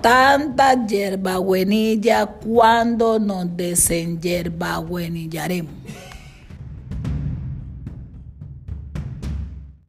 Tanta hierbabuenilla cuando nos desenhierbabuenillaremos.